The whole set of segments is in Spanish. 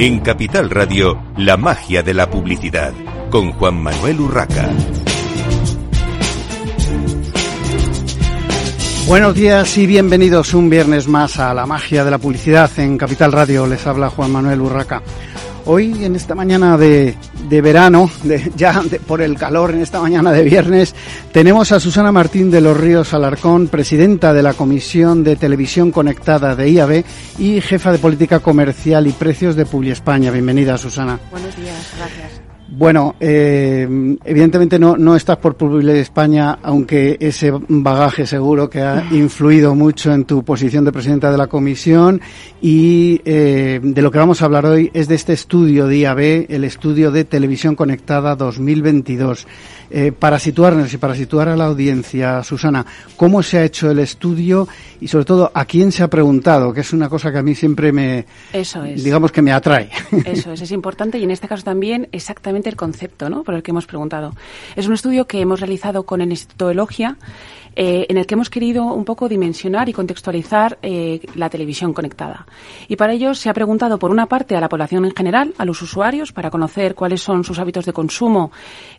En Capital Radio, la magia de la publicidad, con Juan Manuel Urraca. Buenos días y bienvenidos un viernes más a la magia de la publicidad en Capital Radio. Les habla Juan Manuel Urraca. Hoy, en esta mañana de, verano, de, ya por el calor, en esta mañana de viernes, tenemos a Susana Martín de los Ríos Alarcón, presidenta de la Comisión de Televisión Conectada de IAB y jefa de Política Comercial y Precios de Publi España. Bienvenida, Susana. Buenos días, gracias. Bueno, eh, evidentemente no, no estás por Publi España, aunque ese bagaje seguro que ha influido mucho en tu posición de presidenta de la comisión y eh, de lo que vamos a hablar hoy es de este estudio de IAB, el estudio de televisión conectada 2022. Eh, para situarnos y para situar a la audiencia, Susana, ¿cómo se ha hecho el estudio y sobre todo a quién se ha preguntado? Que es una cosa que a mí siempre me, Eso es. digamos que me atrae. Eso es, es importante y en este caso también exactamente el concepto, ¿no? Por el que hemos preguntado. Es un estudio que hemos realizado con el Instituto Elogia eh, en el que hemos querido un poco dimensionar y contextualizar eh, la televisión conectada. Y para ello se ha preguntado, por una parte, a la población en general, a los usuarios, para conocer cuáles son sus hábitos de consumo,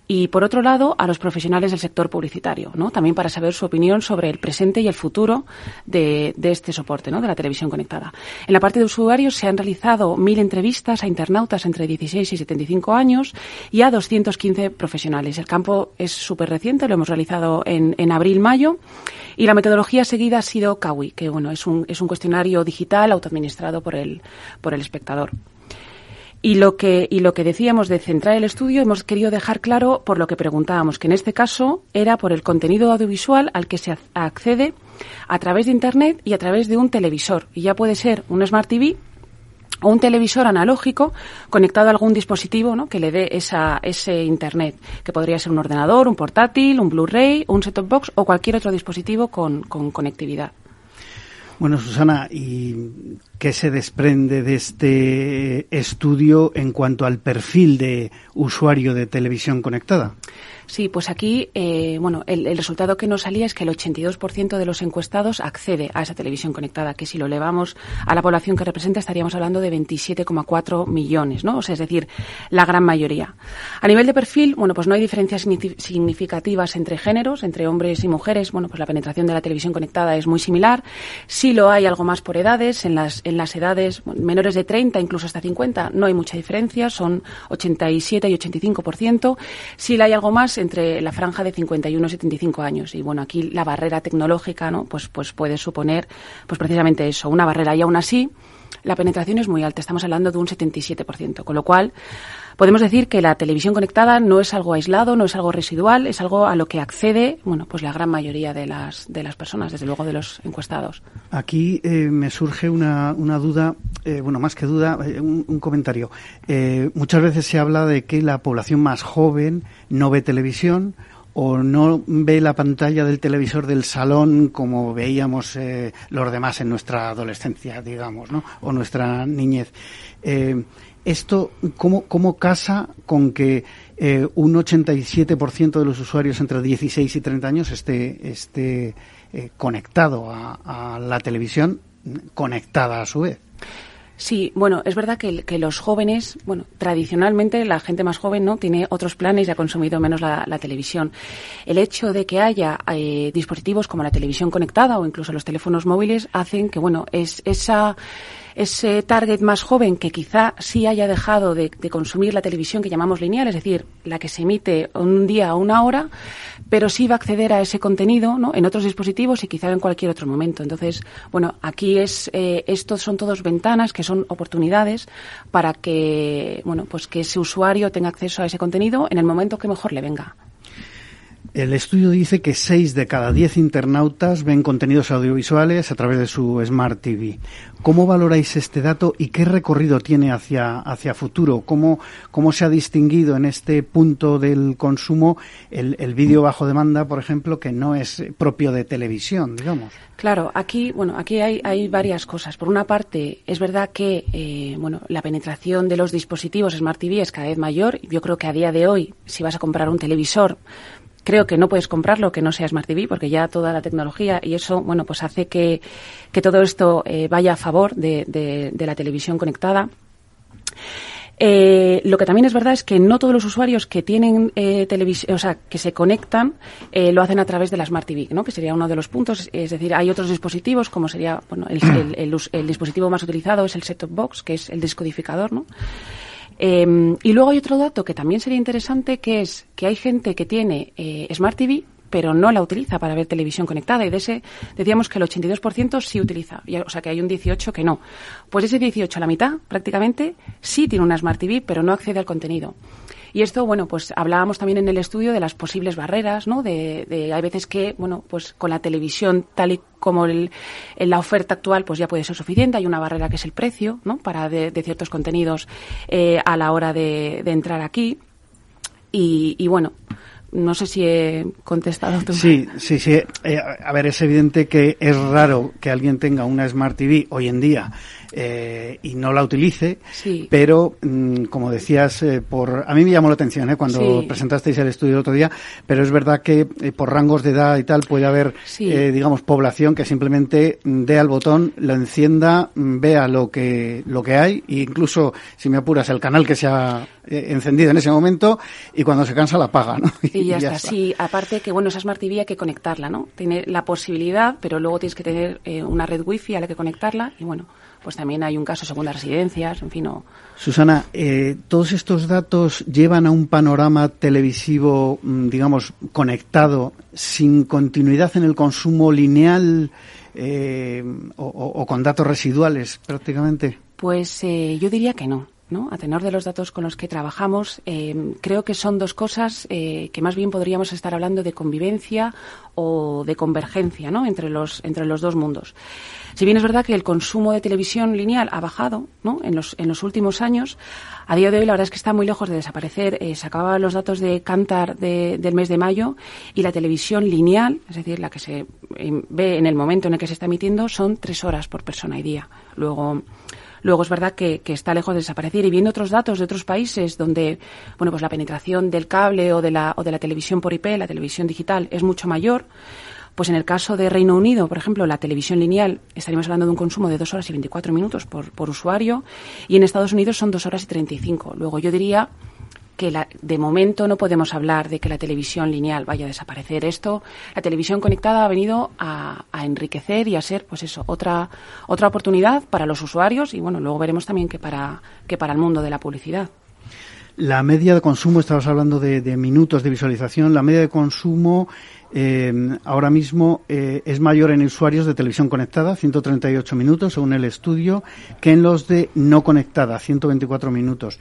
y por otro lado, a los profesionales del sector publicitario, también para saber su opinión sobre el presente y el futuro de, este soporte, de la televisión conectada. En la parte de usuarios se han realizado mil entrevistas a internautas entre 16 y 75 años y a 215 profesionales. El campo es súper reciente, lo hemos realizado en, abril-mayo y la metodología seguida ha sido Kawi, que bueno, es un, es un cuestionario digital autoadministrado por por el espectador. Y lo, que, y lo que decíamos de centrar el estudio hemos querido dejar claro por lo que preguntábamos, que en este caso era por el contenido audiovisual al que se accede a través de Internet y a través de un televisor. Y ya puede ser un Smart TV o un televisor analógico conectado a algún dispositivo ¿no? que le dé esa, ese Internet, que podría ser un ordenador, un portátil, un Blu-ray, un set-top box o cualquier otro dispositivo con, con conectividad. Bueno, Susana, ¿y qué se desprende de este estudio en cuanto al perfil de usuario de televisión conectada? Sí, pues aquí, eh, bueno, el, resultado que nos salía es que el 82% de los encuestados accede a esa televisión conectada, que si lo elevamos a la población que representa estaríamos hablando de 27,4 millones, ¿no? O sea, es decir, la gran mayoría. A nivel de perfil, bueno, pues no hay diferencias significativas entre géneros, entre hombres y mujeres. Bueno, pues la penetración de la televisión conectada es muy similar. Sí lo hay algo más por edades. En las, en las edades menores de 30, incluso hasta 50, no hay mucha diferencia. Son 87 y 85%. Sí la hay algo más entre la franja de 51 y 75 años. Y bueno, aquí la barrera tecnológica, ¿no? Pues, pues puede suponer, pues precisamente eso, una barrera. Y aún así, la penetración es muy alta. Estamos hablando de un 77%. Con lo cual, podemos decir que la televisión conectada no es algo aislado, no es algo residual, es algo a lo que accede, bueno, pues la gran mayoría de las, de las personas, desde luego de los encuestados. Aquí eh, me surge una, una duda, eh, bueno, más que duda, eh, un, un, comentario. muchas veces se habla de que la población más joven no ve televisión o no ve la pantalla del televisor del salón como veíamos eh, los demás en nuestra adolescencia, digamos, ¿no? o nuestra niñez. Eh, ¿Esto cómo, cómo casa con que eh, un 87% de los usuarios entre 16 y 30 años esté, esté conectado a, a la televisión, conectada a su vez? Sí, bueno, es verdad que, los jóvenes, bueno, tradicionalmente la gente más joven no tiene otros planes y ha consumido menos la, televisión. El hecho de que haya eh, dispositivos como la televisión conectada o incluso los teléfonos móviles hacen que, bueno, es esa ese target más joven que quizá sí haya dejado de, consumir la televisión que llamamos lineal, es decir, la que se emite un día a una hora, pero sí va a acceder a ese contenido en otros dispositivos y quizá en cualquier otro momento. Entonces, bueno, aquí es eh, estos son todos ventanas que son oportunidades para que bueno pues que ese usuario tenga acceso a ese contenido en el momento que mejor le venga. El estudio dice que 6 de cada 10 internautas ven contenidos audiovisuales a través de su Smart TV. ¿Cómo valoráis este dato y qué recorrido tiene hacia, hacia futuro? ¿Cómo, ¿Cómo se ha distinguido en este punto del consumo el, el vídeo bajo demanda, por ejemplo, que no es propio de televisión, digamos? Claro, aquí, bueno, aquí hay, hay varias cosas. Por una parte, es verdad que, eh, bueno, la penetración de los dispositivos Smart TV es cada vez mayor. Yo creo que a día de hoy, si vas a comprar un televisor, creo que no puedes comprarlo que no sea Smart TV porque ya toda la tecnología y eso, bueno, pues hace que, que todo esto eh, vaya a favor de, de, la televisión conectada. Eh, lo que también es verdad es que no todos los usuarios que tienen eh, televisión, o sea, que se conectan, eh, lo hacen a través de la Smart TV, ¿no? Que sería uno de los puntos. Es decir, hay otros dispositivos, como sería, bueno, el, el, dispositivo más utilizado es el set-top box, que es el descodificador, ¿no? Eh, y luego hay otro dato que también sería interesante, que es que hay gente que tiene eh, Smart TV, pero no la utiliza para ver televisión conectada. Y de ese decíamos que el 82% sí utiliza. o sea, que hay un 18% que no. Pues ese 18%, la mitad prácticamente, sí tiene una Smart TV, pero no accede al contenido. Y esto, bueno, pues hablábamos también en el estudio de las posibles barreras, ¿no? De, de hay veces que, bueno, pues con la televisión tal y como el, en la oferta actual, pues ya puede ser suficiente. Hay una barrera que es el precio, ¿no? Para de, de ciertos contenidos eh, a la hora de, de entrar aquí. Y, y bueno, no sé si he contestado tu Sí, sí, sí. Eh, a ver, es evidente que es raro que alguien tenga una Smart TV hoy en día eh, y no la utilice, Sí. pero mm, como decías, eh, por a mí me llamó la atención ¿eh? cuando Sí. presentasteis el estudio el otro día, pero es verdad que eh, por rangos de edad y tal puede haber, Sí. eh, digamos, población que simplemente dé al botón, lo encienda, mm, vea lo que lo que hay e incluso, si me apuras, el canal que se ha encendido en ese momento y cuando se cansa la apaga, ¿no? Y ya, está. Sí, aparte que, bueno, esa Smart TV hay que conectarla, ¿no? Tiene la posibilidad, pero luego tienes que tener eh, una red wifi a la que conectarla y, bueno, pues también hay un caso según las residencias, en fin, no. Susana, eh, todos estos datos llevan a un panorama televisivo, mm, digamos, conectado, sin continuidad en el consumo lineal eh, o, o- o con datos residuales prácticamente. Pues eh, yo diría que no. ¿No? A tenor de los datos con los que trabajamos, eh, creo que son dos cosas eh, que más bien podríamos estar hablando de convivencia o de convergencia entre, los, entre los dos mundos. Si bien es verdad que el consumo de televisión lineal ha bajado en, los, en los últimos años, a día de hoy la verdad es que está muy lejos de desaparecer. Eh, se acababan los datos de Cantar de- del mes de mayo y la televisión lineal, es decir, la que se eh, ve en el momento en el que se está emitiendo, son tres horas por persona y día. Luego, Luego es verdad que, está lejos de desaparecer y viendo otros datos de otros países donde, bueno, pues la penetración del cable o de la, o de la televisión por IP, la televisión digital, es mucho mayor, pues en el caso de Reino Unido, por ejemplo, la televisión lineal, estaríamos hablando de un consumo de dos horas y 24 minutos por, por usuario y en Estados Unidos son dos horas y 35. Luego yo diría que la- de momento no podemos hablar de que la televisión lineal vaya a desaparecer. Esto, la televisión conectada ha venido a, a enriquecer y a ser, pues eso, otra, otra oportunidad para los usuarios y bueno, luego veremos también que para, que para el mundo de la publicidad. La media de consumo, estabas hablando de, de minutos de visualización, la media de consumo eh, ahora mismo eh, es mayor en usuarios de televisión conectada, 138 minutos según el estudio, que en los de no conectada, 124 minutos.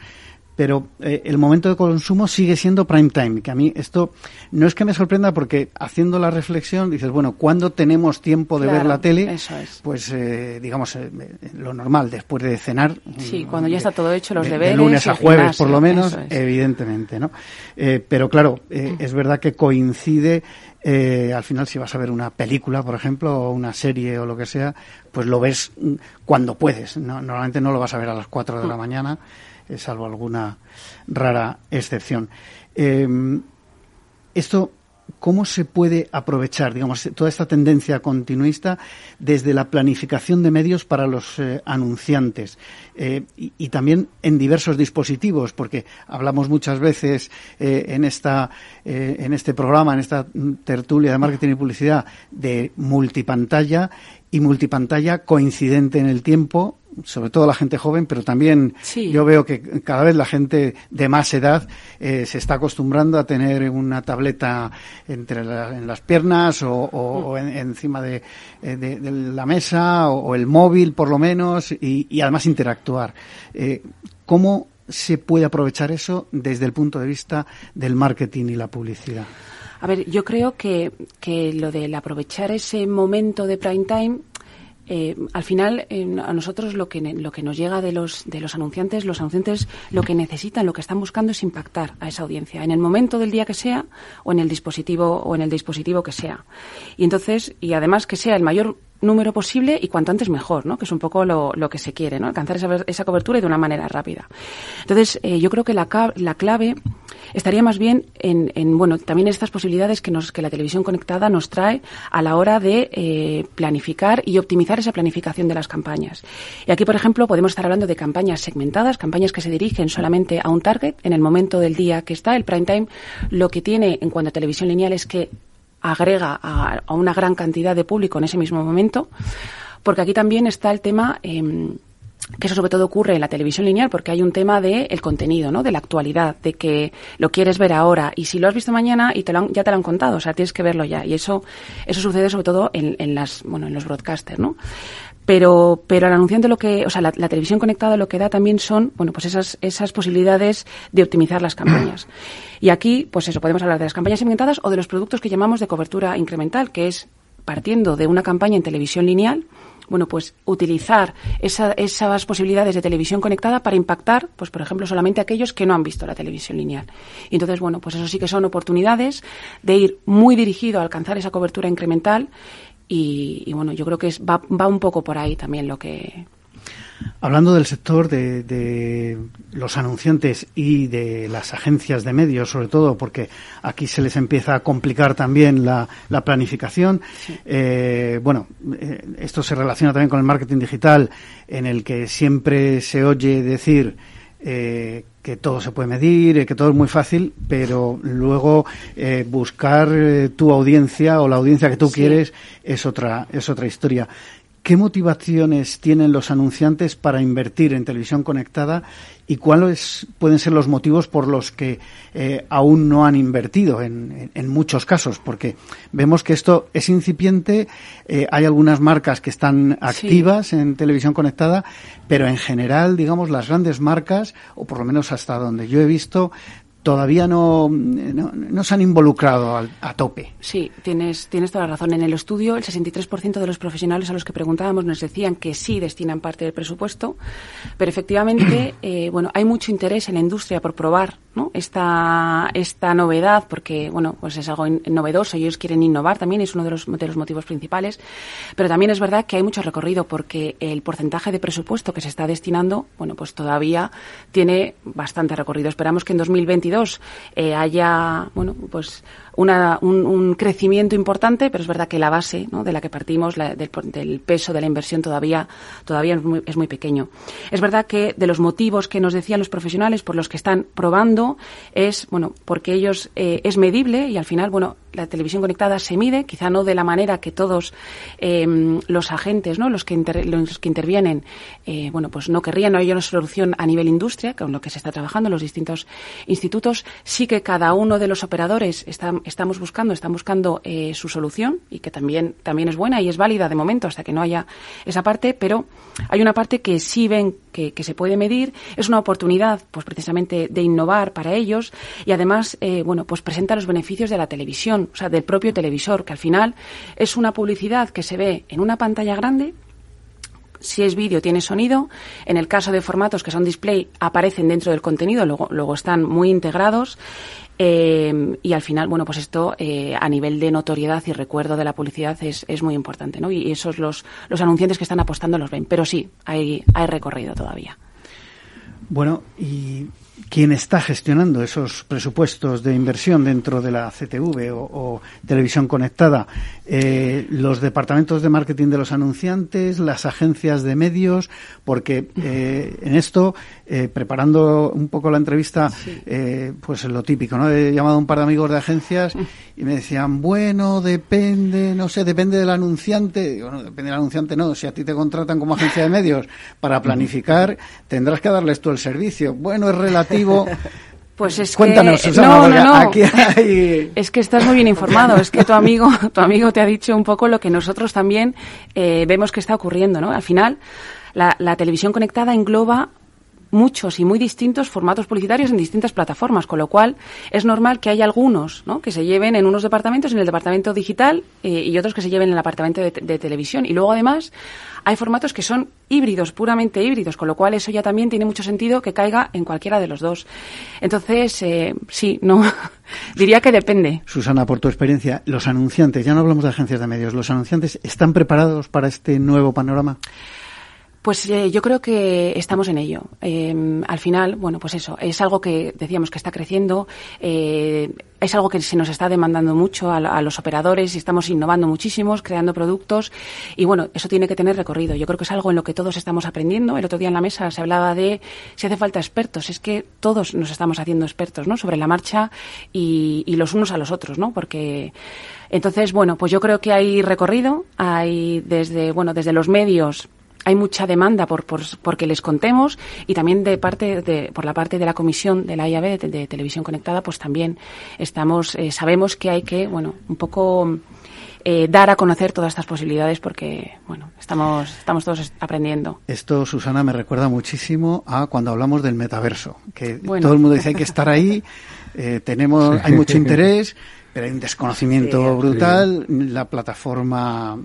Pero eh, el momento de consumo sigue siendo prime time, que a mí esto no es que me sorprenda porque haciendo la reflexión dices, bueno, ¿cuándo tenemos tiempo de ver la tele? eso es. Pues eh, digamos eh, lo normal, después de cenar. Sí, mm, cuando ya está todo hecho, los de- de deberes lunes a jueves, por lo menos, es. evidentemente, ¿no? Eh, pero claro, eh, es verdad que coincide, eh, al final si vas a ver una película, por ejemplo, o una serie o lo que sea, pues lo ves mm, cuando puedes. ¿no? Normalmente no lo vas a ver a las 4 de la mañana, eh, salvo alguna rara excepción. Eh, esto, ¿cómo se puede aprovechar, digamos, toda esta tendencia continuista desde la planificación de medios para los eh, anunciantes eh, y, también en diversos dispositivos? Porque hablamos muchas veces eh, en esta, eh, en este programa, en esta tertulia de marketing y publicidad, de multipantalla y multipantalla coincidente en el tiempo, sobre todo la gente joven, pero también Sí. yo veo que cada vez la gente de más edad eh, se está acostumbrando a tener una tableta entre la- en las piernas o, o- o en- encima de, eh, de- de la mesa o, o el móvil por lo menos y, y además interactuar. Eh, ¿Cómo se puede aprovechar eso desde el punto de vista del marketing y la publicidad? A ver, yo creo que, que lo del aprovechar ese momento de prime time, eh, al final a nosotros lo que, lo que nos llega de los, de los anunciantes, los anunciantes lo que necesitan, lo que están buscando es impactar a esa audiencia, en el momento del día que sea o en el dispositivo, o en el dispositivo que sea. Y entonces, y además que sea el mayor número posible y cuanto antes mejor, ¿no? Que es un poco lo, lo que se quiere, ¿no? Alcanzar esa, esa cobertura y de una manera rápida. Entonces, eh, yo creo que la, la clave estaría más bien en, en, bueno, también estas posibilidades que, nos, que la televisión conectada nos trae a la hora de eh, planificar y optimizar esa planificación de las campañas. Y aquí, por ejemplo, podemos estar hablando de campañas segmentadas, campañas que se dirigen solamente a un target en el momento del día que está. El prime time lo que tiene en cuanto a televisión lineal es que agrega a, una gran cantidad de público en ese mismo momento, porque aquí también está el tema. Eh, que eso sobre todo ocurre en la televisión lineal porque hay un tema de el contenido, ¿no? De la actualidad, de que lo quieres ver ahora y si lo has visto mañana y te lo ya te lo han contado, o sea, tienes que verlo ya y eso eso sucede sobre todo en, en las bueno en los broadcasters, ¿no? Pero, pero el anunciante lo que, o sea, la, televisión conectada lo que da también son, bueno, pues esas, esas posibilidades de optimizar las campañas. Y aquí, pues eso, podemos hablar de las campañas segmentadas o de los productos que llamamos de cobertura incremental, que es partiendo de una campaña en televisión lineal, bueno, pues utilizar esas posibilidades de televisión conectada para impactar, pues por ejemplo, solamente aquellos que no han visto la televisión lineal. Y entonces, bueno, pues eso sí que son oportunidades de ir muy dirigido a alcanzar esa cobertura incremental y, bueno, yo creo que es, va, va un poco por ahí también lo que, Hablando del sector de, los anunciantes y de las agencias de medios, sobre todo, porque aquí se les empieza a complicar también la, planificación. Eh, bueno, eh, esto se relaciona también con el marketing digital, en el que siempre se oye decir eh, que todo se puede medir, que todo es muy fácil, pero luego buscar tu audiencia o la audiencia que tú quieres es otra es otra historia. ¿Qué motivaciones tienen los anunciantes para invertir en televisión conectada y cuáles pueden ser los motivos por los que eh, aún no han invertido en, muchos casos? Porque vemos que esto es incipiente, eh, hay algunas marcas que están activas en televisión conectada, pero en general, digamos, las grandes marcas, o por lo menos hasta donde yo he visto, todavía no, no, se han involucrado a, tope. Sí, tienes, tienes toda la razón. En el estudio, el 63% de los profesionales a los que preguntábamos nos decían que sí destinan parte del presupuesto, pero efectivamente, eh, bueno, hay mucho interés en la industria por probar esta, esta novedad, porque, bueno, pues es algo novedoso ellos quieren innovar también, es uno de los, de los motivos principales, pero también es verdad que hay mucho recorrido porque el porcentaje de presupuesto que se está destinando, bueno, pues todavía tiene bastante recorrido. Esperamos que en 2020 eh, haya, bueno, pues una, un, crecimiento importante, pero es verdad que la base ¿no? de la que partimos, del, peso de la inversión todavía, todavía es muy, es muy, pequeño. Es verdad que de los motivos que nos decían los profesionales por los que están probando es, bueno, porque ellos eh, es medible y al final, bueno, la televisión conectada se mide, quizá no de la manera que todos em, los agentes, ¿no? los, que los que intervienen, eh, bueno, pues no querrían, no hay una solución a nivel industria, con lo que se está trabajando en los distintos institutos. Sí que cada uno de los operadores está, estamos buscando, están buscando eh, su solución y que también, también es buena y es válida de momento hasta que no haya esa parte, pero hay una parte que sí ven que, se puede medir, es una oportunidad, pues precisamente de innovar para ellos y además, eh, bueno, pues presenta los beneficios de la televisión, o sea, del propio televisor, que al final es una publicidad que se ve en una pantalla grande si es vídeo tiene sonido. En el caso de formatos que son display aparecen dentro del contenido, luego, luego están muy integrados. Eh, y al final, bueno, pues esto eh, a nivel de notoriedad y recuerdo de la publicidad es, es muy importante, ¿no? Y esos los, los anunciantes que están apostando los ven. Pero sí, hay, hay recorrido todavía. Bueno, y quién está gestionando esos presupuestos de inversión dentro de la CTV o, televisión conectada, eh, los departamentos de marketing de los anunciantes, las agencias de medios, porque eh, en esto, eh, preparando un poco la entrevista, pues lo típico, ¿no? He llamado a un par de amigos de agencias y me decían, bueno, depende, no sé, depende del anunciante. Digo, no, depende del anunciante, no. Si a ti te contratan como agencia de medios para planificar, tendrás que darles tú el servicio. Bueno, es relativo pues es Cuéntanos, que no, no, no. Es que estás muy bien informado. Es que tu amigo, tu amigo te ha dicho un poco lo que nosotros también eh, vemos que está ocurriendo, ¿no? Al final, la, la televisión conectada engloba muchos y muy distintos formatos publicitarios en distintas plataformas, con lo cual es normal que haya algunos ¿no? que se lleven en unos departamentos, en el departamento digital, eh, y otros que se lleven en el departamento de, televisión. Y luego, además, hay formatos que son híbridos, puramente híbridos, con lo cual eso ya también tiene mucho sentido que caiga en cualquiera de los dos. Entonces, eh, sí, no, diría que depende. Susana, por tu experiencia, los anunciantes, ya no hablamos de agencias de medios, ¿los anunciantes están preparados para este nuevo panorama? Pues eh, yo creo que estamos en ello. Eh, al final, bueno, pues eso, es algo que decíamos que está creciendo, eh, es algo que se nos está demandando mucho a, los operadores y estamos innovando muchísimos, creando productos y bueno, eso tiene que tener recorrido. Yo creo que es algo en lo que todos estamos aprendiendo. El otro día en la mesa se hablaba de si hace falta expertos. Es que todos nos estamos haciendo expertos, ¿no? Sobre la marcha y, y los unos a los otros, ¿no? Porque entonces, bueno, pues yo creo que hay recorrido, hay desde, bueno, desde los medios hay mucha demanda por, por, porque les contemos y también de parte de, por la parte de la comisión de la IAB de, de televisión conectada pues también estamos eh, sabemos que hay que bueno un poco eh, dar a conocer todas estas posibilidades porque bueno estamos estamos todos aprendiendo. Esto Susana me recuerda muchísimo a cuando hablamos del metaverso que bueno. todo el mundo dice hay que estar ahí eh, tenemos hay mucho interés pero hay un desconocimiento sí, brutal, sí. la plataforma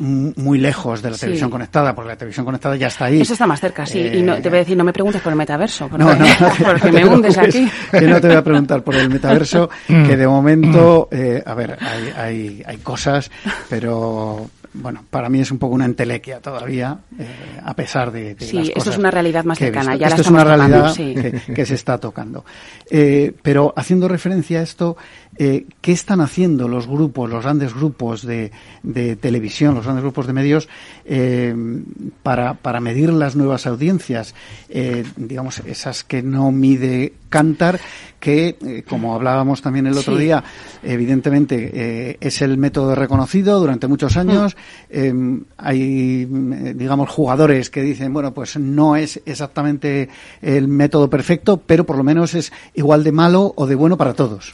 muy lejos de la televisión sí. conectada, porque la televisión conectada ya está ahí. Eso está más cerca, sí. Eh, y no, te voy a decir, no me preguntes por el metaverso, porque, no, no, porque me hundes aquí. Que no te voy a preguntar por el metaverso, que de momento, eh, a ver, hay, hay, hay cosas, pero bueno, para mí es un poco una entelequia todavía, eh, a pesar de, de sí, las esto es una realidad más cercana. Ya esto la es una realidad tocando, sí. que, que, se está tocando. Eh, pero haciendo referencia a esto, eh, ¿qué están haciendo los grupos, los grandes grupos de, de televisión, los grandes grupos de medios, eh, para, para, medir las nuevas audiencias? Eh, digamos, esas que no mide Cantar, que, eh, como hablábamos también el otro sí. día, evidentemente es el método reconocido durante muchos años. Mm. hay, digamos, jugadores que dicen, bueno, pues no es exactamente el método perfecto, pero por lo menos es igual de malo o de bueno para todos.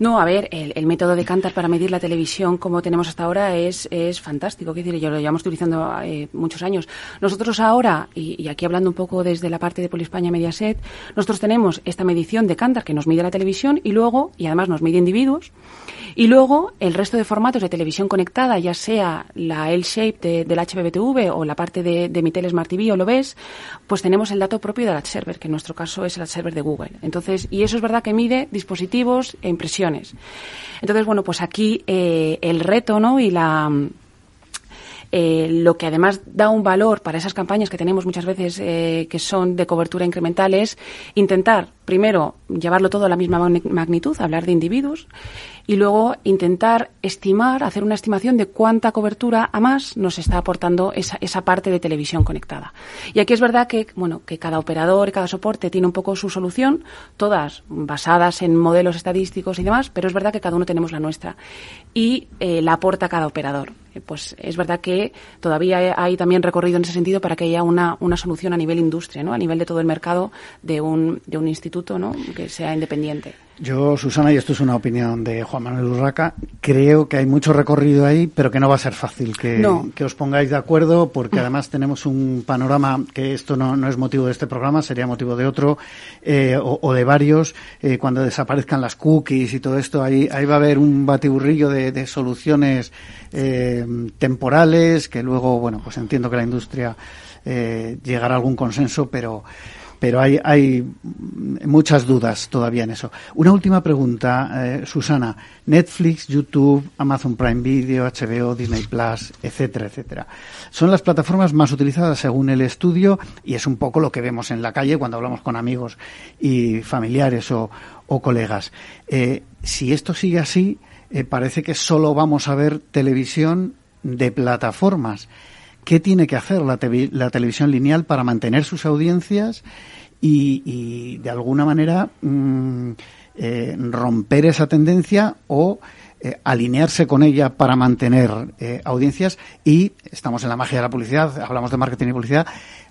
No, a ver, el, método de Cantar para medir la televisión como tenemos hasta ahora es, es fantástico. Quiero decir, yo lo llevamos utilizando eh, muchos años. Nosotros ahora, y, aquí hablando un poco desde la parte de Poliespaña Mediaset, nosotros tenemos esta medición de Cantar que nos mide la televisión y luego, y además nos mide individuos, y luego el resto de formatos de televisión conectada, ya sea la L-Shape de, del HBBTV o la parte de, de mi Tele Smart TV o lo ves, pues tenemos el dato propio del ad server, que en nuestro caso es el ad server de Google. Entonces, y eso es verdad que mide dispositivos e entonces, bueno, pues aquí eh, el reto, ¿no? Y la eh, lo que además da un valor para esas campañas que tenemos muchas veces eh, que son de cobertura incremental es intentar, primero, llevarlo todo a la misma magnitud, hablar de individuos, y luego intentar estimar, hacer una estimación de cuánta cobertura a más nos está aportando esa, esa parte de televisión conectada. Y aquí es verdad que, bueno, que cada operador y cada soporte tiene un poco su solución, todas basadas en modelos estadísticos y demás, pero es verdad que cada uno tenemos la nuestra. Y eh, la aporta cada operador pues es verdad que todavía hay también recorrido en ese sentido para que haya una, una solución a nivel industria, ¿no? a nivel de todo el mercado de un, de un instituto ¿no? que sea independiente. Yo, Susana, y esto es una opinión de Juan Manuel Urraca, creo que hay mucho recorrido ahí, pero que no va a ser fácil que, no. que os pongáis de acuerdo, porque además tenemos un panorama que esto no, no es motivo de este programa, sería motivo de otro, eh, o, o, de varios, eh, cuando desaparezcan las cookies y todo esto, ahí, ahí va a haber un batiburrillo de, de soluciones eh, temporales, que luego, bueno, pues entiendo que la industria llegará a algún consenso, pero pero hay, hay muchas dudas todavía en eso. Una última pregunta, eh, Susana. Netflix, YouTube, Amazon Prime Video, HBO, Disney Plus, etcétera, etcétera. Son las plataformas más utilizadas según el estudio y es un poco lo que vemos en la calle cuando hablamos con amigos y familiares o, colegas. Eh, si esto sigue así, eh, parece que solo vamos a ver televisión de plataformas. ¿Qué tiene que hacer la, te la televisión lineal para mantener sus audiencias y, de alguna manera mmm, eh, romper esa tendencia o eh, alinearse con ella para mantener eh, audiencias y estamos en la magia de la publicidad, hablamos de marketing y publicidad,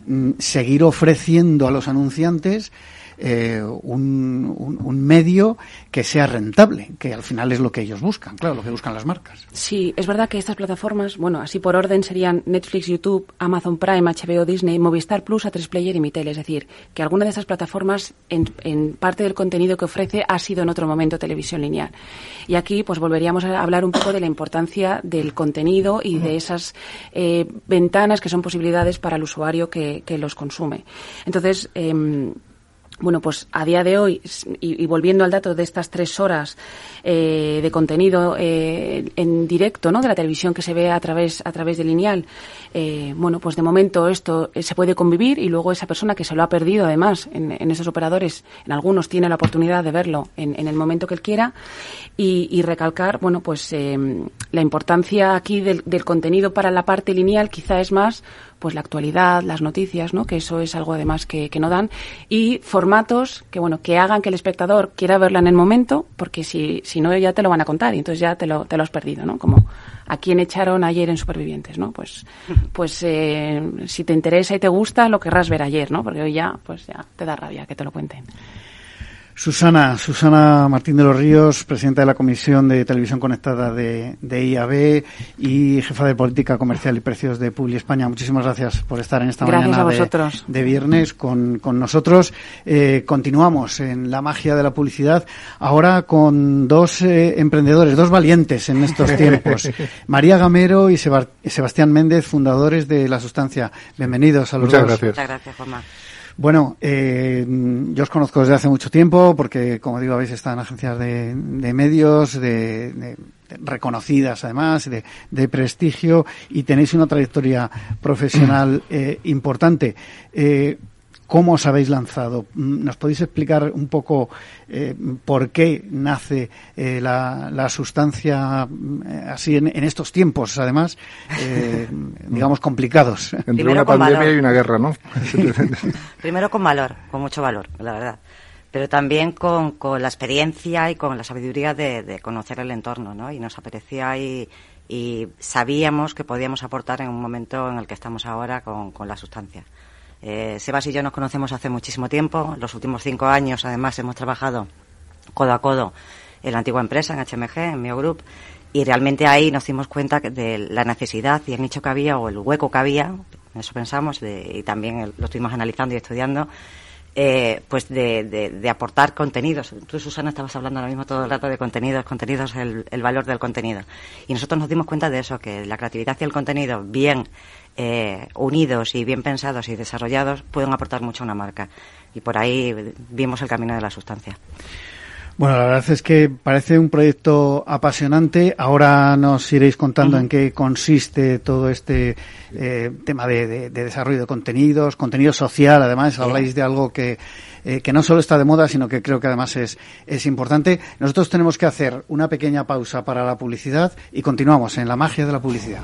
mmm, seguir ofreciendo a los anunciantes eh, un, un, medio que sea rentable, que al final es lo que ellos buscan, claro, lo que buscan las marcas. Sí, es verdad que estas plataformas, bueno, así por orden serían Netflix, YouTube, Amazon Prime, HBO, Disney, Movistar Plus, A3 Player y Mitel, es decir, que alguna de esas plataformas en, en parte del contenido que ofrece ha sido en otro momento televisión lineal. Y aquí pues volveríamos a hablar un poco de la importancia del contenido y de esas eh, ventanas que son posibilidades para el usuario que, los consume. Entonces, eh, bueno, pues a día de hoy, y, volviendo al dato de estas tres horas eh, de contenido eh, en directo, ¿no? De la televisión que se ve a través a través de lineal, eh, bueno, pues de momento esto se puede convivir y luego esa persona que se lo ha perdido, además, en, esos operadores, en algunos tiene la oportunidad de verlo en, el momento que él quiera y, recalcar, bueno, pues la importancia aquí del, del contenido para la parte lineal quizá es más pues la actualidad, las noticias, ¿no? Que eso es algo además que, que no dan y formatos que bueno que hagan que el espectador quiera verla en el momento, porque si, si no ya te lo van a contar y entonces ya te lo, te lo has perdido, ¿no? Como a quién echaron ayer en Supervivientes, ¿no? Pues, pues eh, si te interesa y te gusta, lo querrás ver ayer, ¿no? Porque hoy ya, pues ya te da rabia que te lo cuenten. Susana, Susana Martín de los Ríos, presidenta de la Comisión de Televisión Conectada de, IAB y jefa de Política Comercial y Precios de Publi España. Muchísimas gracias por estar en esta mañana de, viernes con, nosotros. Eh, continuamos en la magia de la publicidad, ahora con dos eh, emprendedores, dos valientes en estos tiempos. María Gamero y Sebastián Méndez, fundadores de La Sustancia. Bienvenidos a los Muchas dos. Gracias. Muchas gracias, Juanma. Bueno, eh, yo os conozco desde hace mucho tiempo porque, como digo, habéis estado en agencias de, medios, de, reconocidas además, de, prestigio y tenéis una trayectoria profesional eh, importante. Eh, ¿Cómo os habéis lanzado? Mm, ¿Nos podéis explicar un poco eh, por qué nace eh, la, sustancia eh, así en, estos tiempos, además, digamos, complicados? Entre una pandemia y una guerra, ¿no? Primero con valor, con mucho valor, la verdad. Pero también con, la experiencia y con la sabiduría de, conocer el entorno, ¿no? Y nos apetecía y, sabíamos que podíamos aportar en un momento en el que estamos ahora con la sustancia. Eh, Sebas y yo nos conocemos hace muchísimo tiempo. Los últimos cinco años, además, hemos trabajado codo a codo en la antigua empresa, en HMG, en Miogroup, y realmente ahí nos dimos cuenta de la necesidad y el nicho que había o el hueco que había, eso pensamos, y también lo estuvimos analizando y estudiando, eh, pues de, aportar contenidos. Tú, Susana, estabas hablando ahora mismo todo el rato de contenidos, contenidos, el, el valor del contenido. Y nosotros nos dimos cuenta de eso, que la creatividad y el contenido bien eh, unidos y bien pensados y desarrollados pueden aportar mucho a una marca. Y por ahí vimos el camino de la sustancia. Bueno, la verdad es que parece un proyecto apasionante. Ahora nos iréis contando en qué consiste todo este eh, tema de, desarrollo de contenidos, contenido social. Además, habláis de algo que, eh, que no solo está de moda, sino que creo que además es, es importante. Nosotros tenemos que hacer una pequeña pausa para la publicidad y continuamos en la magia de la publicidad.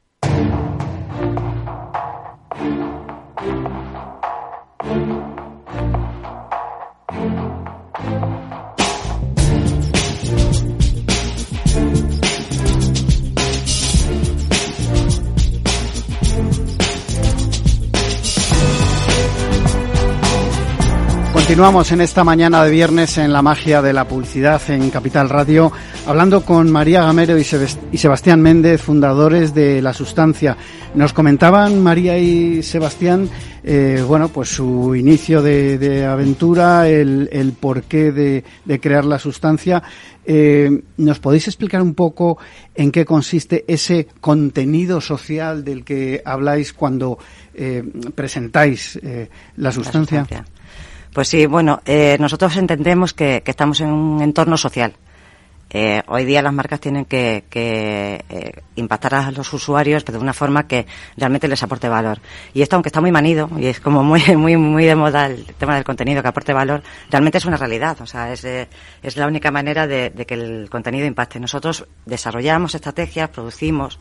Continuamos en esta mañana de viernes en la magia de la publicidad en Capital Radio, hablando con María Gamero y Sebastián Méndez, fundadores de La Sustancia. Nos comentaban María y Sebastián, eh, bueno, pues su inicio de, aventura, el, porqué de, crear La Sustancia. Eh, ¿Nos podéis explicar un poco en qué consiste ese contenido social del que habláis cuando eh, presentáis La Sustancia? Pues sí, bueno, eh, nosotros entendemos que, estamos en un entorno social. Eh, hoy día las marcas tienen que, eh, impactar a los usuarios pero de una forma que realmente les aporte valor. Y esto, aunque está muy manido y es como muy, muy, muy de moda el tema del contenido que aporte valor, realmente es una realidad. O sea, es, es la única manera de, que el contenido impacte. Nosotros desarrollamos estrategias, producimos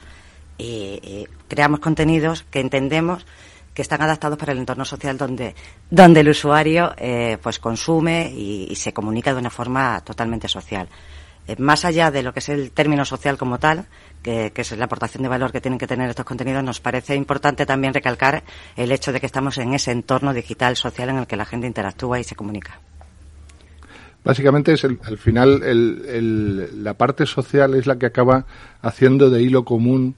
y creamos contenidos que entendemos que están adaptados para el entorno social donde, donde el usuario eh, pues consume y, se comunica de una forma totalmente social. Eh, más allá de lo que es el término social como tal, que, es la aportación de valor que tienen que tener estos contenidos, nos parece importante también recalcar el hecho de que estamos en ese entorno digital social en el que la gente interactúa y se comunica. Básicamente es el, al final el, la parte social es la que acaba haciendo de hilo común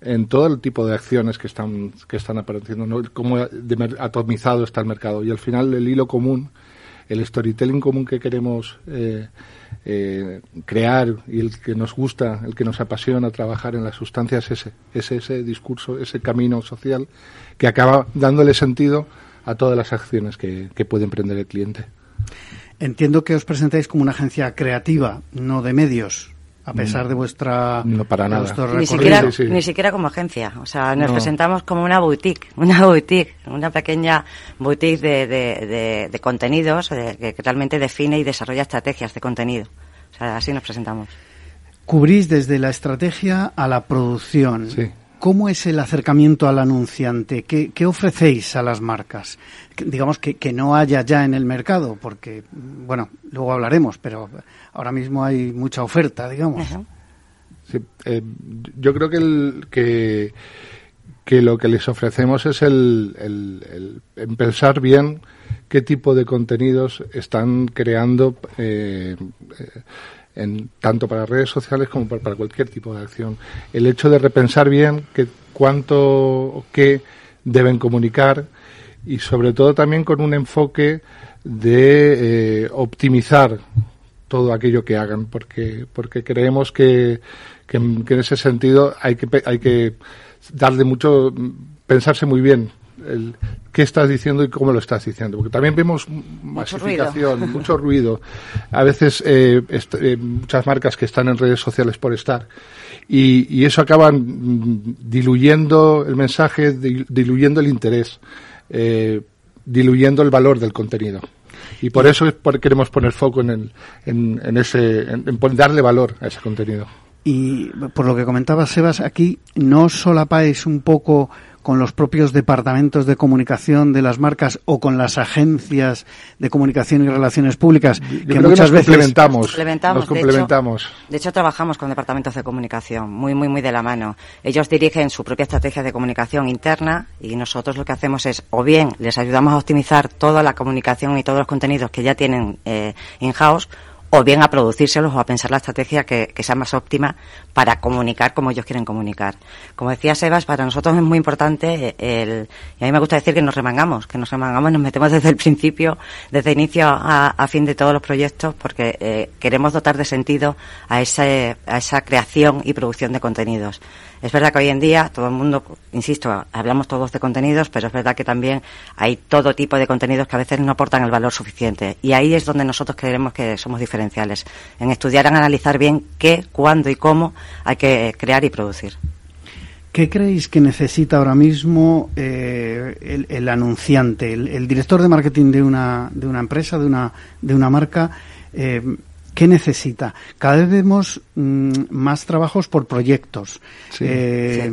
en todo el tipo de acciones que están, que están apareciendo, ¿no? cómo atomizado está el mercado. Y al final el hilo común, el storytelling común que queremos eh, eh, crear y el que nos gusta, el que nos apasiona trabajar en las sustancias es ese, es ese discurso, ese camino social que acaba dándole sentido a todas las acciones que, que puede emprender el cliente. Entiendo que os presentáis como una agencia creativa, no de medios a pesar de vuestra no para nada. ni siquiera ni siquiera como agencia. O sea nos presentamos como una boutique una boutique una pequeña boutique de, de, de, contenidos que realmente define y desarrolla estrategias de contenido. O sea así nos presentamos. Cubrís desde la estrategia a la producción. Sí. ¿Cómo es el acercamiento al anunciante? ¿Qué, qué ofrecéis a las marcas? digamos que, que, no haya ya en el mercado, porque, bueno, luego hablaremos, pero ahora mismo hay mucha oferta, digamos. Sí, eh, yo creo que, el, que, que, lo que les ofrecemos es el, el, pensar bien qué tipo de contenidos están creando eh, en, tanto para redes sociales como para, cualquier tipo de acción. El hecho de repensar bien que, cuánto o qué deben comunicar y sobre todo también con un enfoque de eh, optimizar todo aquello que hagan, porque, porque creemos que, que, en ese sentido hay que, hay que darle mucho, pensarse muy bien el, qué estás diciendo y cómo lo estás diciendo. Porque también vemos masificación, mucho ruido. A veces eh, eh, muchas marcas que están en redes sociales por estar. Y, y eso acaba diluyendo el mensaje, diluyendo el interés, eh, diluyendo el valor del contenido. Y por eso es por, queremos poner foco en, el, en, en ese, en, darle valor a ese contenido. Y por lo que comentaba Sebas, aquí no solapáis un poco con los propios departamentos de comunicación de las marcas o con las agencias de comunicación y relaciones públicas que muchas veces complementamos, nos complementamos. De hecho, trabajamos con departamentos de comunicación muy muy muy de la mano. Ellos dirigen su propia estrategia de comunicación interna y nosotros lo que hacemos es o bien les ayudamos a optimizar toda la comunicación y todos los contenidos que ya tienen eh, in-house o bien a producírselos o a pensar la estrategia que, sea más óptima para comunicar como ellos quieren comunicar. Como decía Sebas, para nosotros es muy importante el, y a mí me gusta decir que nos remangamos, que nos remangamos, nos metemos desde el principio, desde inicio a, fin de todos los proyectos, porque eh, queremos dotar de sentido a, a esa creación y producción de contenidos. Es verdad que hoy en día todo el mundo, insisto, hablamos todos de contenidos, pero es verdad que también hay todo tipo de contenidos que a veces no aportan el valor suficiente. Y ahí es donde nosotros creemos que somos diferenciales, en estudiar, en analizar bien qué, cuándo y cómo hay que crear y producir. ¿Qué creéis que necesita ahora mismo eh, el, anunciante, el, director de marketing de una, de una empresa, de una, de una marca? Eh, ¿qué necesita? Cada vez vemos mm, más trabajos por proyectos. Eh,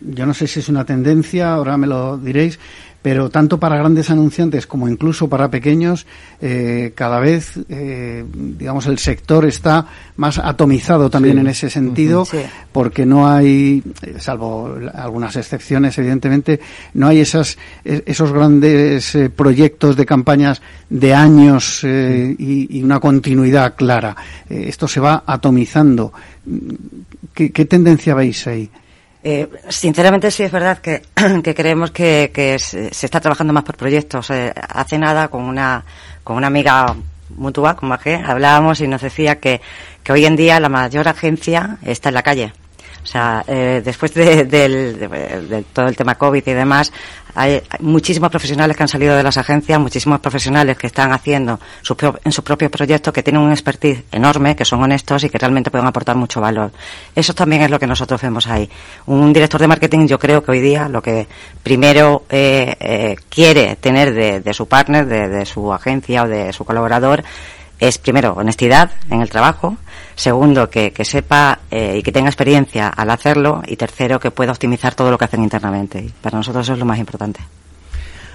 yo no sé si es una tendencia, ahora me lo diréis, pero tanto para grandes anunciantes como incluso para pequeños, eh, cada vez, eh, digamos, el sector está más atomizado también en ese sentido, porque no hay, eh, salvo algunas excepciones, evidentemente, no hay esas, esos grandes proyectos de campañas de años y, y, una continuidad clara. esto se va atomizando. ¿Qué, qué tendencia veis ahí? Eh, sinceramente sí es verdad que, creemos que, que se, está trabajando más por proyectos. Eh, hace nada con una, con una amiga mutua, con Magé, hablábamos y nos decía que, que hoy en día la mayor agencia está en la calle. O sea, eh, después de, de, todo el tema COVID y demás, hay, muchísimos profesionales que han salido de las agencias, muchísimos profesionales que están haciendo en sus propios proyectos, que tienen un expertise enorme, que son honestos y que realmente pueden aportar mucho valor. Eso también es lo que nosotros vemos ahí. Un director de marketing, yo creo que hoy día lo que primero eh, eh, quiere tener de, de su partner, de, de su agencia o de su colaborador, es primero honestidad en el trabajo, segundo que, que sepa eh, y que tenga experiencia al hacerlo y tercero que pueda optimizar todo lo que hacen internamente. Y para nosotros eso es lo más importante.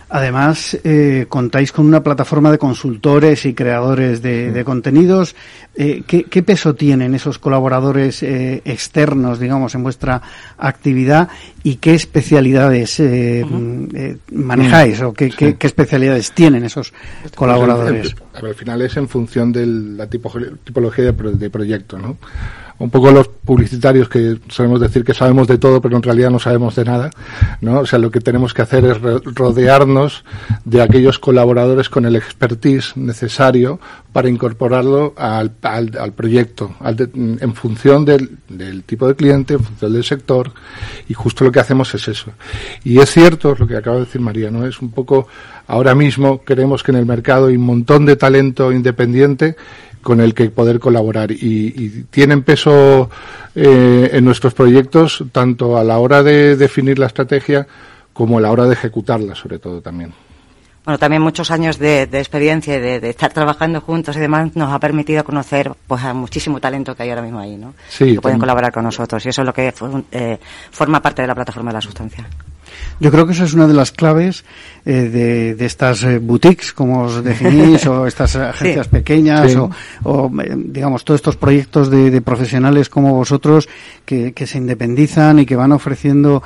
Además, eh, contáis con una plataforma de consultores y creadores de, contenidos. Eh, ¿qué, peso tienen esos colaboradores eh, externos, digamos, en vuestra actividad y qué especialidades manejáis o qué, especialidades tienen esos colaboradores? Al final es en función de la tipología de, de proyecto, ¿no? un poco los publicitarios que sabemos decir que sabemos de todo, pero en realidad no sabemos de nada, ¿no? O sea, lo que tenemos que hacer es rodearnos de aquellos colaboradores con el expertise necesario para incorporarlo al, al, proyecto, en función del, del, tipo de cliente, en función del sector, y justo lo que hacemos es eso. Y es cierto lo que acaba de decir María, ¿no? Es un poco, ahora mismo queremos que en el mercado hay un montón de talento independiente con el que poder colaborar y, tienen peso eh, en nuestros proyectos tanto a la hora de definir la estrategia como a la hora de ejecutarla sobre todo también. Bueno, también muchos años de, experiencia y de, estar trabajando juntos y demás nos ha permitido conocer pues a muchísimo talento que hay ahora mismo ahí, ¿no? Sí, que pueden colaborar con nosotros y eso es lo que eh, forma parte de la plataforma de la sustancia. Yo creo que esa es una de las claves eh, de, estas eh, boutiques, como os definís, o estas agencias pequeñas, o, eh, digamos, todos estos proyectos de, profesionales como vosotros que, se independizan y que van ofreciendo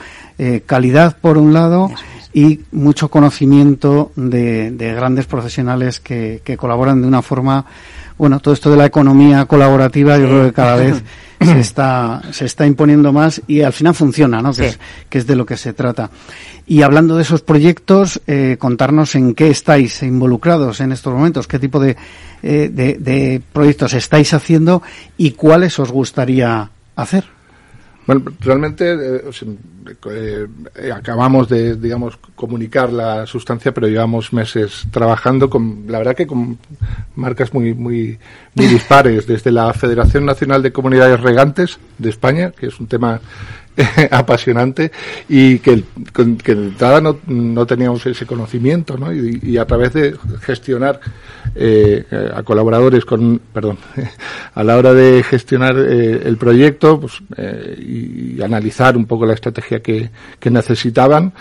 calidad por un lado y mucho conocimiento de, grandes profesionales que, que colaboran de una forma bueno, todo esto de la economía colaborativa yo creo que cada vez se está, se está imponiendo más y al final funciona, ¿no? Que, es, que es de lo que se trata. Y hablando de esos proyectos, eh, contarnos en qué estáis involucrados en estos momentos, qué tipo de, eh, de, de proyectos estáis haciendo y cuáles os gustaría hacer. Bueno, realmente eh, eh, eh, acabamos de, digamos, comunicar la sustancia, pero llevamos meses trabajando con, la verdad que con marcas muy, muy, muy dispares, desde la Federación Nacional de Comunidades Regantes de España, que es un tema apasionante y que, que entrada no, no, teníamos ese conocimiento, ¿no? Y, a través de gestionar eh, a colaboradores con, perdón, a la hora de gestionar eh, el proyecto pues, eh, y, analizar un poco la estrategia que, que necesitaban,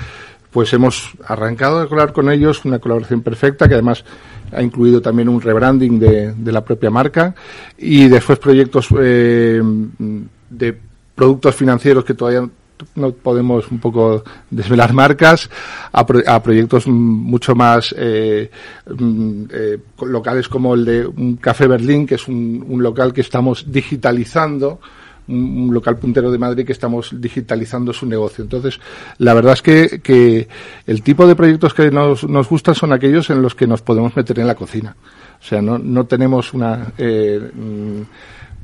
pues hemos arrancado a colaborar con ellos una colaboración perfecta que además ha incluido también un rebranding de, de la propia marca y después proyectos de productos financieros que todavía no podemos un poco desvelar marcas a, proyectos mucho más eh, eh, locales como el de un Café Berlín, que es un, local que estamos digitalizando, un, local puntero de Madrid que estamos digitalizando su negocio. Entonces, la verdad es que, que el tipo de proyectos que nos, nos gustan son aquellos en los que nos podemos meter en la cocina. O sea, no, no tenemos una... Eh,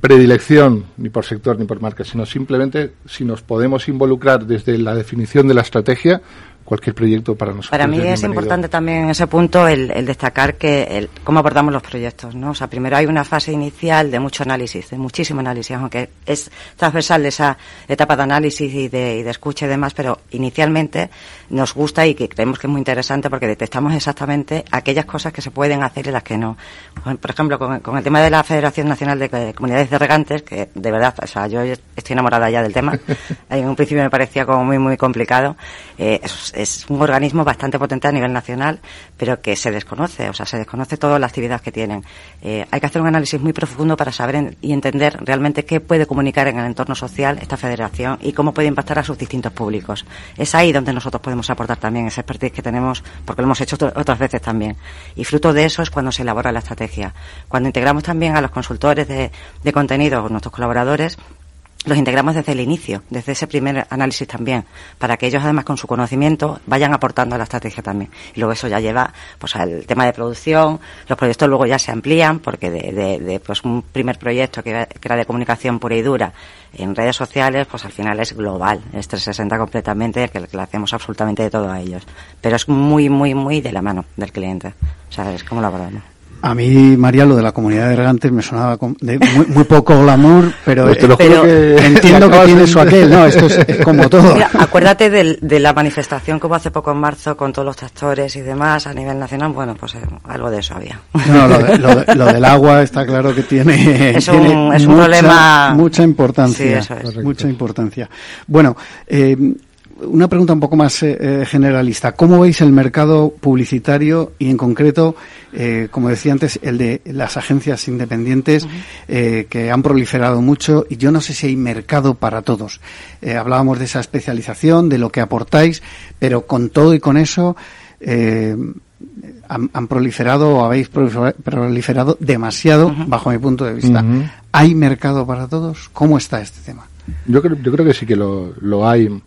predilección ni por sector ni por marca, sino simplemente si nos podemos involucrar desde la definición de la estrategia, cualquier proyecto para nosotros. Para mí es importante también en ese punto el, destacar que el, cómo abordamos los proyectos, ¿no? O sea, primero hay una fase inicial de mucho análisis, de muchísimo análisis, aunque es transversal esa etapa de análisis y de, y de escucha y demás, pero inicialmente nos gusta y que creemos que es muy interesante porque detectamos exactamente aquellas cosas que se pueden hacer y las que no. Por ejemplo, con, el tema de la Federación Nacional de Comunidades de Regantes, que de verdad, o sea, yo estoy enamorada ya del tema, en un principio me parecía como muy, muy complicado. Eh, es un organismo bastante potente a nivel nacional, pero que se desconoce, o sea, se desconoce toda la actividad que tienen. Eh, hay que hacer un análisis muy profundo para saber y entender realmente qué puede comunicar en el entorno social esta federación y cómo puede impactar a sus distintos públicos. Es ahí donde nosotros podemos aportar también esa expertise que tenemos, porque lo hemos hecho otras veces también. Y fruto de eso es cuando se elabora la estrategia. Cuando integramos también a los consultores de, de contenido, nuestros colaboradores, los integramos desde el inicio, desde ese primer análisis también, para que ellos además con su conocimiento vayan aportando a la estrategia también. Y luego eso ya lleva pues al tema de producción, los proyectos luego ya se amplían, porque de, de, pues un primer proyecto que era, de comunicación pura y dura en redes sociales, pues al final es global, es 360 completamente, que, que le hacemos absolutamente de todo a ellos. Pero es muy, muy, muy de la mano del cliente. O sea, es como lo abordamos. A mí, María, lo de la comunidad de regantes me sonaba de muy, poco glamour, pero, pues entiendo que tiene su aquel, ¿no? Esto es, como todo. acuérdate de, la manifestación que hubo hace poco en marzo con todos los tractores y demás a nivel nacional. Bueno, pues eh, algo de eso había. No, lo, del agua está claro que tiene, es un, mucha, problema. Mucha importancia. Sí, eso es. Mucha importancia. Bueno, eh, una pregunta un poco más eh, eh, generalista. ¿Cómo veis el mercado publicitario y en concreto, eh, como decía antes, el de las agencias independientes que han proliferado mucho y yo no sé si hay mercado para todos? hablábamos de esa especialización, de lo que aportáis, pero con todo y con eso han, proliferado o habéis proliferado demasiado bajo mi punto de vista. ¿Hay mercado para todos? ¿Cómo está este tema? Yo creo, yo creo que sí que lo, lo hay.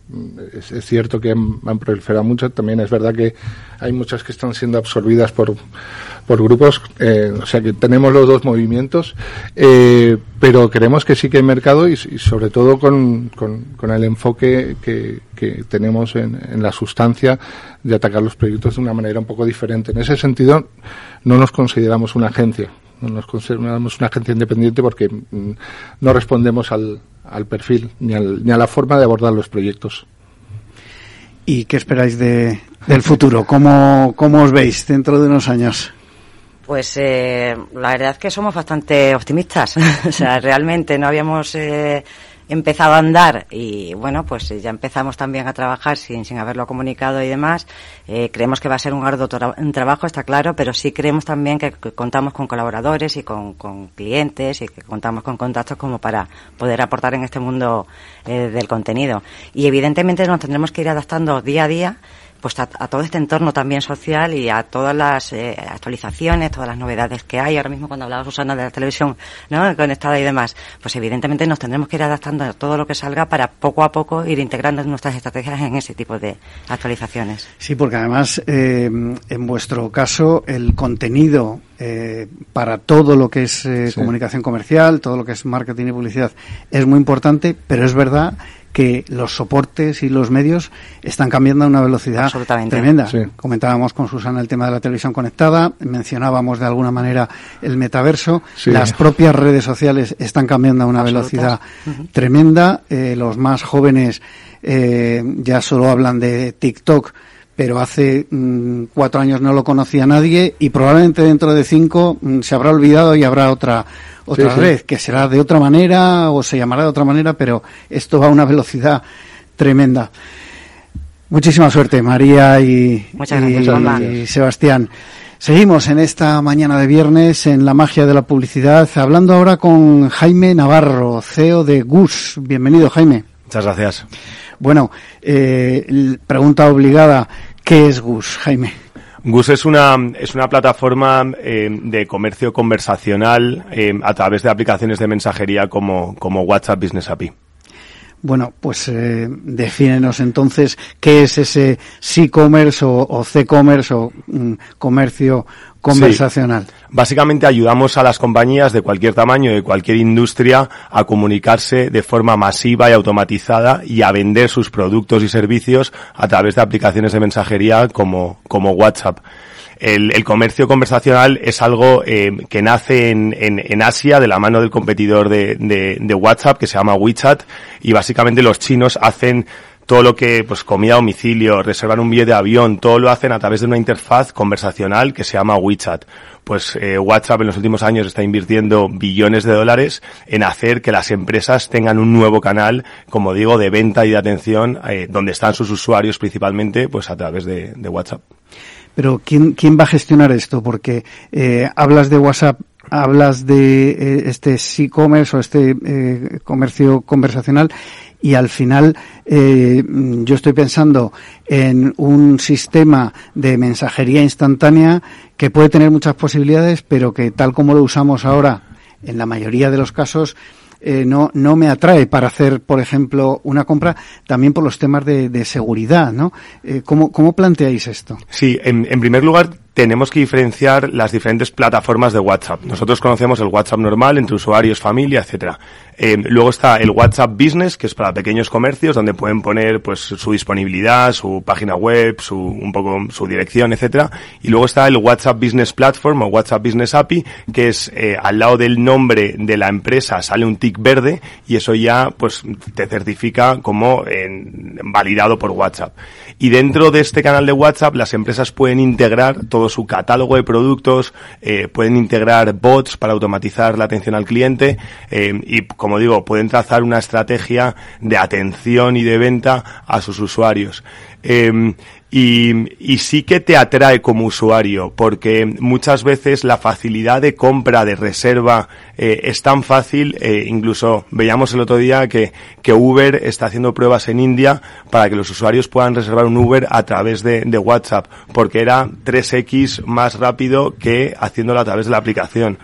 Es, cierto que han, proliferado mucho. También es verdad que hay muchas que están siendo absorbidas por, por grupos. Eh, o sea que tenemos los dos movimientos. Eh, pero creemos que sí que hay mercado y, sobre todo con, con, el enfoque que, que tenemos en, en, la sustancia de atacar los proyectos de una manera un poco diferente. En ese sentido, no nos consideramos una agencia. No nos consideramos una agencia independiente porque mm, no respondemos al, al perfil ni, ni a la forma de abordar los proyectos. ¿Y qué esperáis de, del futuro? ¿Cómo, ¿Cómo os veis dentro de unos años? Pues eh, la verdad es que somos bastante optimistas. o sea, realmente no habíamos eh, empezado a andar y bueno, pues ya empezamos también a trabajar sin, sin haberlo comunicado y demás. Eh, creemos que va a ser un arduo trabajo, está claro, pero sí creemos también que, contamos con colaboradores y con, con, clientes y que contamos con contactos como para poder aportar en este mundo eh, del contenido. Y evidentemente nos tendremos que ir adaptando día a día pues a, todo este entorno también social y a todas las eh, actualizaciones, todas las novedades que hay. Ahora mismo cuando hablaba Susana de la televisión ¿no? conectada y demás, pues evidentemente nos tendremos que ir adaptando a todo lo que salga para poco a poco ir integrando nuestras estrategias en ese tipo de actualizaciones. Sí, porque además eh, en vuestro caso el contenido eh, para todo lo que es comunicación comercial, todo lo que es marketing y publicidad es muy importante, pero es verdad que los soportes y los medios están cambiando a una velocidad tremenda. Comentábamos con Susana el tema de la televisión conectada, mencionábamos de alguna manera el metaverso, las propias redes sociales están cambiando a una velocidad tremenda, eh, los más jóvenes eh, ya solo hablan de TikTok pero hace mm, cuatro años no lo conocía nadie y probablemente dentro de cinco mm, se habrá olvidado y habrá otra otra red que será de otra manera o se llamará de otra manera, pero esto va a una velocidad tremenda. Muchísima suerte, María y, y Sebastián. Seguimos en esta mañana de viernes en la magia de la publicidad, hablando ahora con Jaime Navarro, CEO de GUS. Bienvenido, Jaime. Muchas gracias. Bueno, eh, pregunta obligada, ¿qué es GUS, Jaime? GUS es una, es una plataforma eh, de comercio conversacional eh, a través de aplicaciones de mensajería como, como WhatsApp Business API. Bueno, pues eh, defínenos entonces qué es ese C-commerce o, C-commerce o mm, comercio conversacional. Básicamente ayudamos a las compañías de cualquier tamaño, de cualquier industria, a comunicarse de forma masiva y automatizada y a vender sus productos y servicios a través de aplicaciones de mensajería como, como WhatsApp. El, comercio conversacional es algo eh, que nace en, en, Asia de la mano del competidor de, de, WhatsApp que se llama WeChat y básicamente los chinos hacen todo lo que, pues comida a domicilio, reservan un billete de avión, todo lo hacen a través de una interfaz conversacional que se llama WeChat. Pues eh, WhatsApp en los últimos años está invirtiendo billones de dólares en hacer que las empresas tengan un nuevo canal, como digo, de venta y de atención, eh, donde están sus usuarios principalmente, pues a través de, WhatsApp. Pero ¿quién, ¿quién va a gestionar esto? Porque eh, hablas de WhatsApp hablas de eh, este e-commerce o este eh, comercio conversacional y al final eh, yo estoy pensando en un sistema de mensajería instantánea que puede tener muchas posibilidades, pero que tal como lo usamos ahora, en la mayoría de los casos, eh, no, no me atrae para hacer, por ejemplo, una compra, también por los temas de, de seguridad, ¿no? Eh, ¿cómo, ¿Cómo planteáis esto? Sí, en, en primer lugar, tenemos que diferenciar las diferentes plataformas de WhatsApp. Nosotros conocemos el WhatsApp normal entre usuarios, familia, etcétera. Eh, luego está el WhatsApp Business, que es para pequeños comercios, donde pueden poner pues su disponibilidad, su página web, su un poco su dirección, etcétera. Y luego está el WhatsApp Business Platform o WhatsApp Business API, que es eh, al lado del nombre de la empresa sale un tick verde y eso ya pues te certifica como validado por WhatsApp. Y dentro de este canal de WhatsApp las empresas pueden integrar su catálogo de productos, eh, pueden integrar bots para automatizar la atención al cliente eh, y, como digo, pueden trazar una estrategia de atención y de venta a sus usuarios. Eh, y, sí que te atrae como usuario, porque muchas veces la facilidad de compra, de reserva, eh, es tan fácil, eh, incluso veíamos el otro día que, que Uber está haciendo pruebas en India para que los usuarios puedan reservar un Uber a través de, de WhatsApp, porque era 3x más rápido que haciéndolo a través de la aplicación.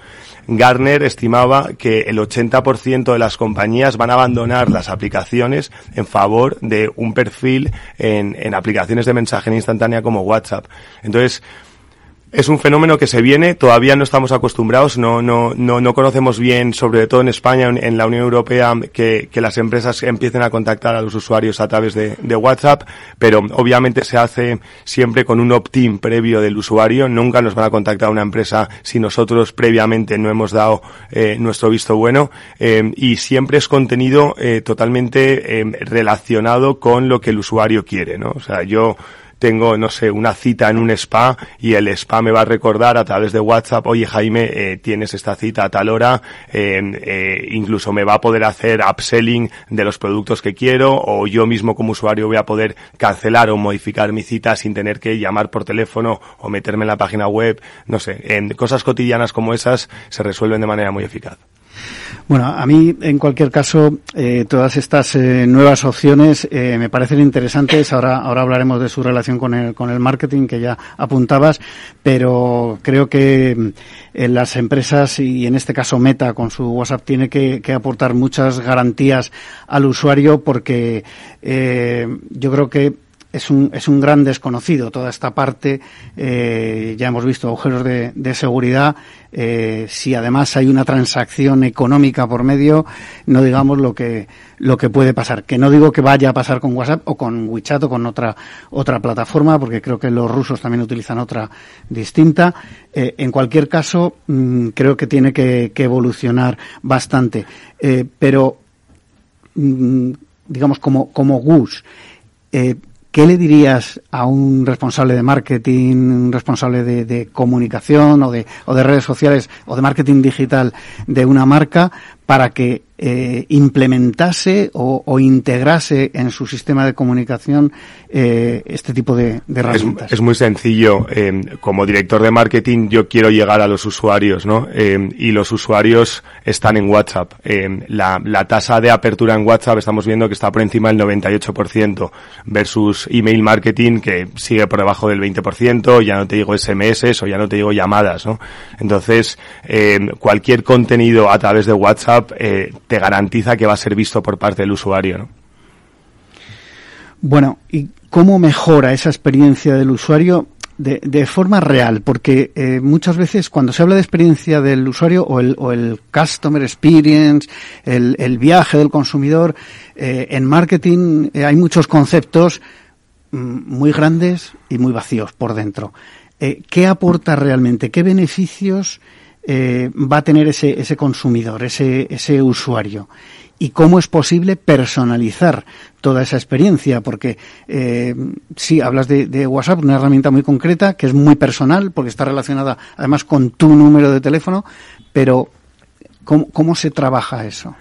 Garner estimaba que el 80% de las compañías van a abandonar las aplicaciones en favor de un perfil en, en aplicaciones de mensajería instantánea como WhatsApp. Entonces, es un fenómeno que se viene, todavía no estamos acostumbrados, no, no, no, no conocemos bien, sobre todo en España, en, la Unión Europea, que, que, las empresas empiecen a contactar a los usuarios a través de, de WhatsApp, pero obviamente se hace siempre con un opt-in previo del usuario, nunca nos van a contactar una empresa si nosotros previamente no hemos dado eh, nuestro visto bueno, eh, y siempre es contenido eh, totalmente eh, relacionado con lo que el usuario quiere, ¿no? O sea, yo tengo, no sé, una cita en un spa y el spa me va a recordar a través de WhatsApp, oye Jaime, eh, tienes esta cita a tal hora, eh, eh, incluso me va a poder hacer upselling de los productos que quiero o yo mismo como usuario voy a poder cancelar o modificar mi cita sin tener que llamar por teléfono o meterme en la página web, no sé, en cosas cotidianas como esas se resuelven de manera muy eficaz. Bueno, a mí, en cualquier caso, eh, todas estas eh, nuevas opciones eh, me parecen interesantes. Ahora, ahora hablaremos de su relación con el, con el marketing que ya apuntabas, pero creo que las empresas y en este caso Meta con su WhatsApp tiene que, que aportar muchas garantías al usuario porque yo creo que es un, es un gran desconocido toda esta parte. Eh, ya hemos visto agujeros de, seguridad. Eh, si además hay una transacción económica por medio, no digamos lo que, lo que puede pasar. Que no digo que vaya a pasar con WhatsApp o con WeChat o con otra, otra plataforma, porque creo que los rusos también utilizan otra distinta. Eh, en cualquier caso, mm, creo que tiene que, evolucionar bastante. Pero, mm, digamos, como, como Gus, ¿Qué le dirías a un responsable de marketing, un responsable de, comunicación o de, o de redes sociales o de marketing digital de una marca para que eh, implementase o, o, integrase en su sistema de comunicación eh, este tipo de, de herramientas? Es, es, muy sencillo. Eh, como director de marketing yo quiero llegar a los usuarios, ¿no? Eh, y los usuarios están en WhatsApp. Eh, la, la, tasa de apertura en WhatsApp estamos viendo que está por encima del 98% versus email marketing que sigue por debajo del 20%, ya no te digo SMS o ya no te digo llamadas, ¿no? Entonces, cualquier contenido a través de WhatsApp te garantiza que va a ser visto por parte del usuario, ¿no? Bueno, ¿y cómo mejora esa experiencia del usuario? De, forma real, porque eh, muchas veces cuando se habla de experiencia del usuario o el, customer experience, el, viaje del consumidor, eh, en marketing eh, hay muchos conceptos mm, muy grandes y muy vacíos por dentro. Eh, ¿Qué aporta realmente? ¿Qué beneficios va a tener ese, ese consumidor, ese, ese usuario? y cómo es posible personalizar toda esa experiencia, porque eh, sí, hablas de, de, WhatsApp, una herramienta muy concreta, que es muy personal, porque está relacionada además con tu número de teléfono, pero ¿cómo, cómo se trabaja eso?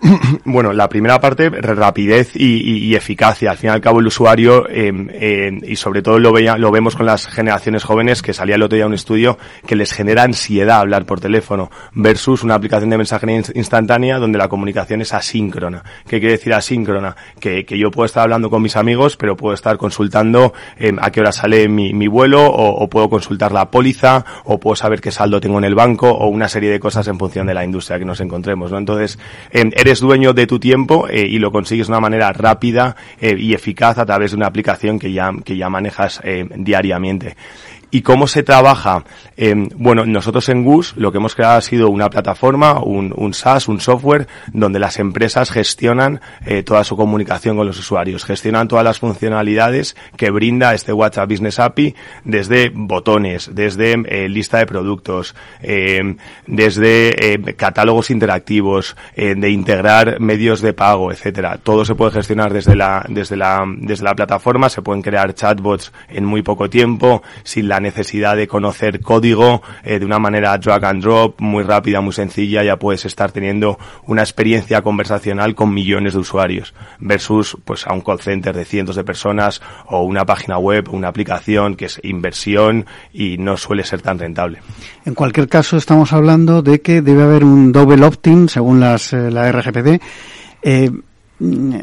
Bueno, la primera parte, rapidez y, eficacia. Al fin y al cabo, el usuario, eh, eh, y sobre todo lo, veía, lo vemos con las generaciones jóvenes, que salía el otro día un estudio que les genera ansiedad hablar por teléfono, versus una aplicación de mensajería instantánea donde la comunicación es asíncrona. ¿Qué quiere decir asíncrona? Que, que yo puedo estar hablando con mis amigos, pero puedo estar consultando eh, a qué hora sale mi, mi vuelo, o, o, puedo consultar la póliza, o puedo saber qué saldo tengo en el banco, o una serie de cosas en función de la industria que nos encontremos, ¿no? Entonces, eres dueño de tu tiempo eh, y lo consigues de una manera rápida eh, y eficaz a través de una aplicación que ya, que ya manejas eh, diariamente. ¿Y cómo se trabaja? Eh, bueno, nosotros en GUS lo que hemos creado ha sido una plataforma, un, un SaaS, un software, donde las empresas gestionan eh, toda su comunicación con los usuarios, gestionan todas las funcionalidades que brinda este WhatsApp Business API, desde botones, desde eh, lista de productos, desde catálogos interactivos, de integrar medios de pago, etcétera. Todo se puede gestionar desde la, desde la, desde la plataforma, se pueden crear chatbots en muy poco tiempo, sin la necesidad de conocer código eh, de una manera drag and drop, muy rápida, muy sencilla, ya puedes estar teniendo una experiencia conversacional con millones de usuarios versus pues a un call center de cientos de personas o una página web, una aplicación que es inversión y no suele ser tan rentable. En cualquier caso, estamos hablando de que debe haber un double opt-in según las, eh, la RGPD. Eh,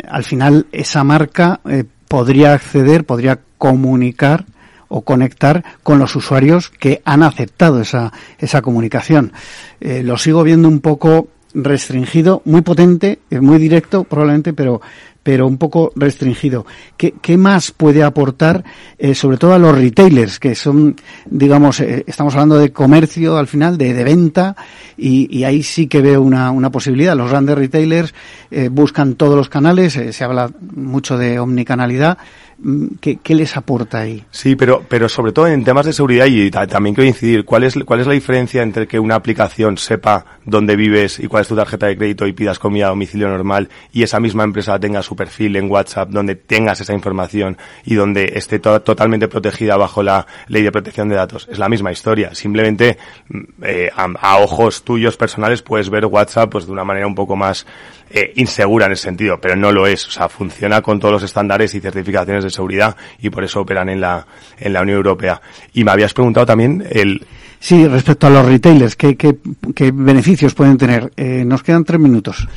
al final, esa marca eh, podría acceder, podría comunicar o conectar con los usuarios que han aceptado esa, esa comunicación. Eh, lo sigo viendo un poco restringido, muy potente, muy directo probablemente, pero pero un poco restringido. ¿Qué, qué más puede aportar, eh, sobre todo a los retailers, que son, digamos, eh, estamos hablando de comercio al final, de, de venta, y, y, ahí sí que veo una, una posibilidad. Los grandes retailers eh, buscan todos los canales, se habla mucho de omnicanalidad. ¿Qué, ¿Qué, les aporta ahí? Sí, pero, pero sobre todo en temas de seguridad y también quiero incidir, ¿cuál es, ¿cuál es la diferencia entre que una aplicación sepa dónde vives y cuál es tu tarjeta de crédito y pidas comida a domicilio normal y esa misma empresa tenga su perfil en WhatsApp donde tengas esa información y donde esté to totalmente protegida bajo la ley de protección de datos? Es la misma historia. Simplemente eh, a, a, ojos tuyos personales puedes ver WhatsApp pues de una manera un poco más eh, insegura en ese sentido, pero no lo es. O sea, funciona con todos los estándares y certificaciones de seguridad y por eso operan en la, en la Unión Europea. Y me habías preguntado también el... Sí, respecto a los retailers, ¿qué, qué, qué beneficios pueden tener? Eh, nos quedan tres minutos.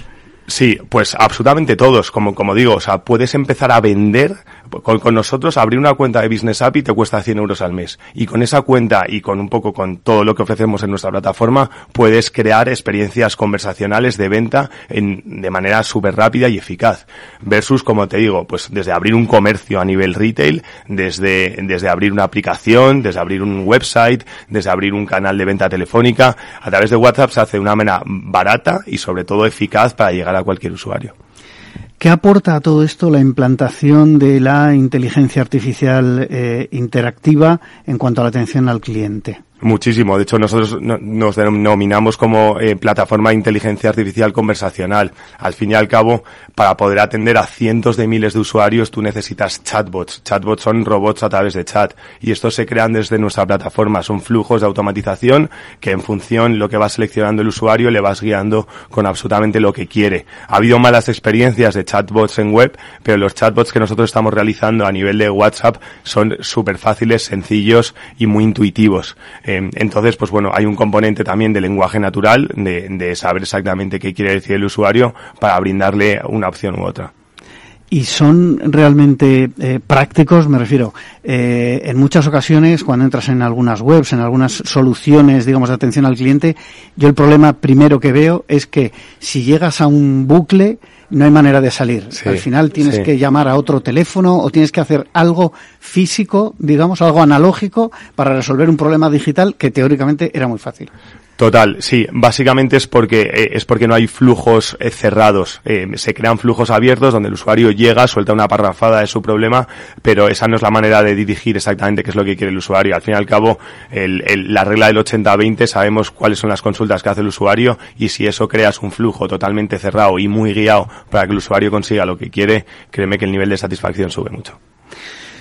Sí, pues absolutamente todos, como, como digo, o sea, puedes empezar a vender con, nosotros abrir una cuenta de Business API te cuesta 100 euros al mes. Y con esa cuenta y con un poco con todo lo que ofrecemos en nuestra plataforma, puedes crear experiencias conversacionales de venta en, de manera súper rápida y eficaz. Versus, como te digo, pues desde abrir un comercio a nivel retail, desde, desde abrir una aplicación, desde abrir un website, desde abrir un canal de venta telefónica, a través de WhatsApp se hace una manera barata y sobre todo eficaz para llegar a cualquier usuario. ¿Qué aporta a todo esto la implantación de la inteligencia artificial eh, interactiva en cuanto a la atención al cliente? Muchísimo. De hecho, nosotros nos denominamos como eh, plataforma de inteligencia artificial conversacional. Al fin y al cabo, para poder atender a cientos de miles de usuarios, tú necesitas chatbots. Chatbots son robots a través de chat. Y estos se crean desde nuestra plataforma. Son flujos de automatización que en función lo que va seleccionando el usuario le vas guiando con absolutamente lo que quiere. Ha habido malas experiencias de chatbots en web, pero los chatbots que nosotros estamos realizando a nivel de WhatsApp son súper fáciles, sencillos y muy intuitivos. Eh, entonces, pues bueno, hay un componente también de lenguaje natural, de, de saber exactamente qué quiere decir el usuario para brindarle una opción u otra. Y son realmente eh, prácticos, me refiero, eh, en muchas ocasiones cuando entras en algunas webs, en algunas soluciones, digamos, de atención al cliente, yo el problema primero que veo es que si llegas a un bucle, no hay manera de salir. Al final tienes que llamar a otro teléfono o tienes que hacer algo físico, digamos, algo analógico para resolver un problema digital que teóricamente era muy fácil. Total, sí. Básicamente es porque eh, es porque no hay flujos eh, cerrados. Eh, se crean flujos abiertos donde el usuario llega, suelta una parrafada de su problema, pero esa no es la manera de dirigir exactamente qué es lo que quiere el usuario. Al fin y al cabo, el, la regla del 80-20 sabemos cuáles son las consultas que hace el usuario y si eso creas un flujo totalmente cerrado y muy guiado para que el usuario consiga lo que quiere, créeme que el nivel de satisfacción sube mucho.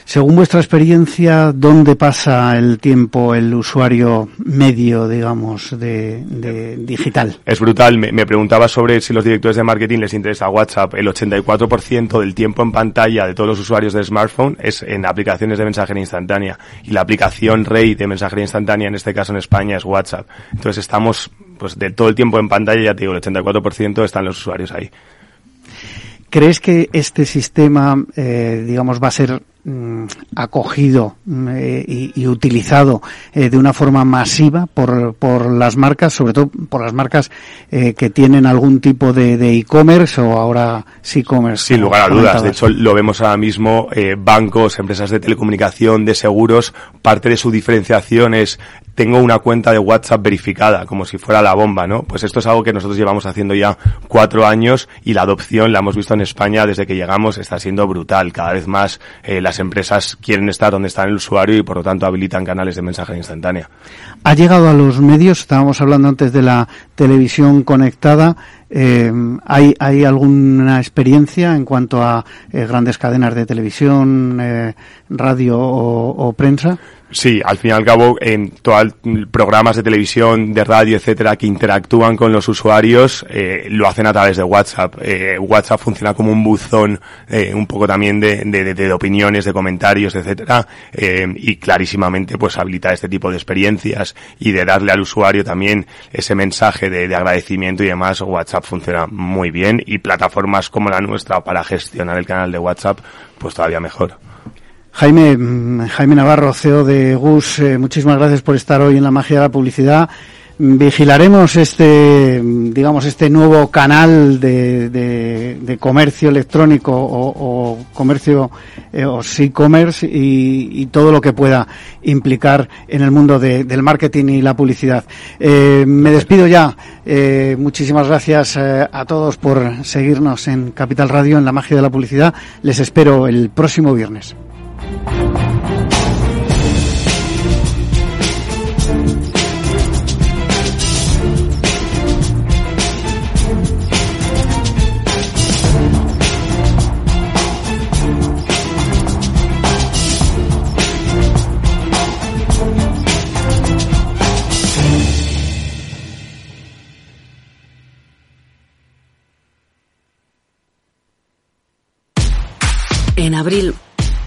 Según vuestra experiencia, ¿dónde pasa el tiempo el usuario medio, digamos, de, digital? Es brutal. Me, preguntaba sobre si los directores de marketing les interesa WhatsApp. El 84% del tiempo en pantalla de todos los usuarios de smartphone es en aplicaciones de mensajería instantánea. Y la aplicación rey de mensajería instantánea, en este caso en España, es WhatsApp. Entonces estamos, pues de todo el tiempo en pantalla, ya te digo, el 84% están los usuarios ahí. ¿Crees que este sistema, eh, digamos, va a ser acogido mm, eh, y, utilizado eh, de una forma masiva por, por las marcas, sobre todo por las marcas que tienen algún tipo de e-commerce o ahora sí-commerce? Sin lugar a dudas. De hecho, lo vemos ahora mismo, bancos, empresas de telecomunicación, de seguros, parte de su diferenciación es tengo una cuenta de WhatsApp verificada, como si fuera la bomba, ¿no? Pues esto es algo que nosotros llevamos haciendo ya cuatro años y la adopción la hemos visto en España desde que llegamos, está siendo brutal. Cada vez más eh, las empresas quieren estar donde está el usuario y por lo tanto habilitan canales de mensajería instantánea. Ha llegado a los medios, estábamos hablando antes de la televisión conectada, eh, ¿hay, ¿Hay alguna experiencia en cuanto a eh, grandes cadenas de televisión, radio o, prensa? Sí, al fin y al cabo, en todos programas de televisión, de radio, etcétera, que interactúan con los usuarios, eh, lo hacen a través de WhatsApp. Eh, WhatsApp funciona como un buzón, eh, un poco también de, de, de, opiniones, de comentarios, etcétera, eh, y clarísimamente, pues habilita este tipo de experiencias y de darle al usuario también ese mensaje de, de agradecimiento y demás. WhatsApp funciona muy bien y plataformas como la nuestra para gestionar el canal de WhatsApp, pues todavía mejor. Jaime, Jaime Navarro, CEO de GUS, eh, muchísimas gracias por estar hoy en la magia de la publicidad. Vigilaremos este, digamos, este nuevo canal de, de, comercio electrónico o, comercio eh, o e-commerce y, todo lo que pueda implicar en el mundo del marketing y la publicidad. Eh, me despido ya. muchísimas gracias a todos por seguirnos en Capital Radio en la magia de la publicidad. Les espero el próximo viernes. En abril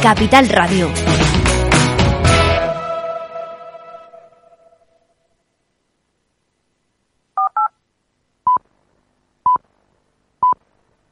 Capital Radio.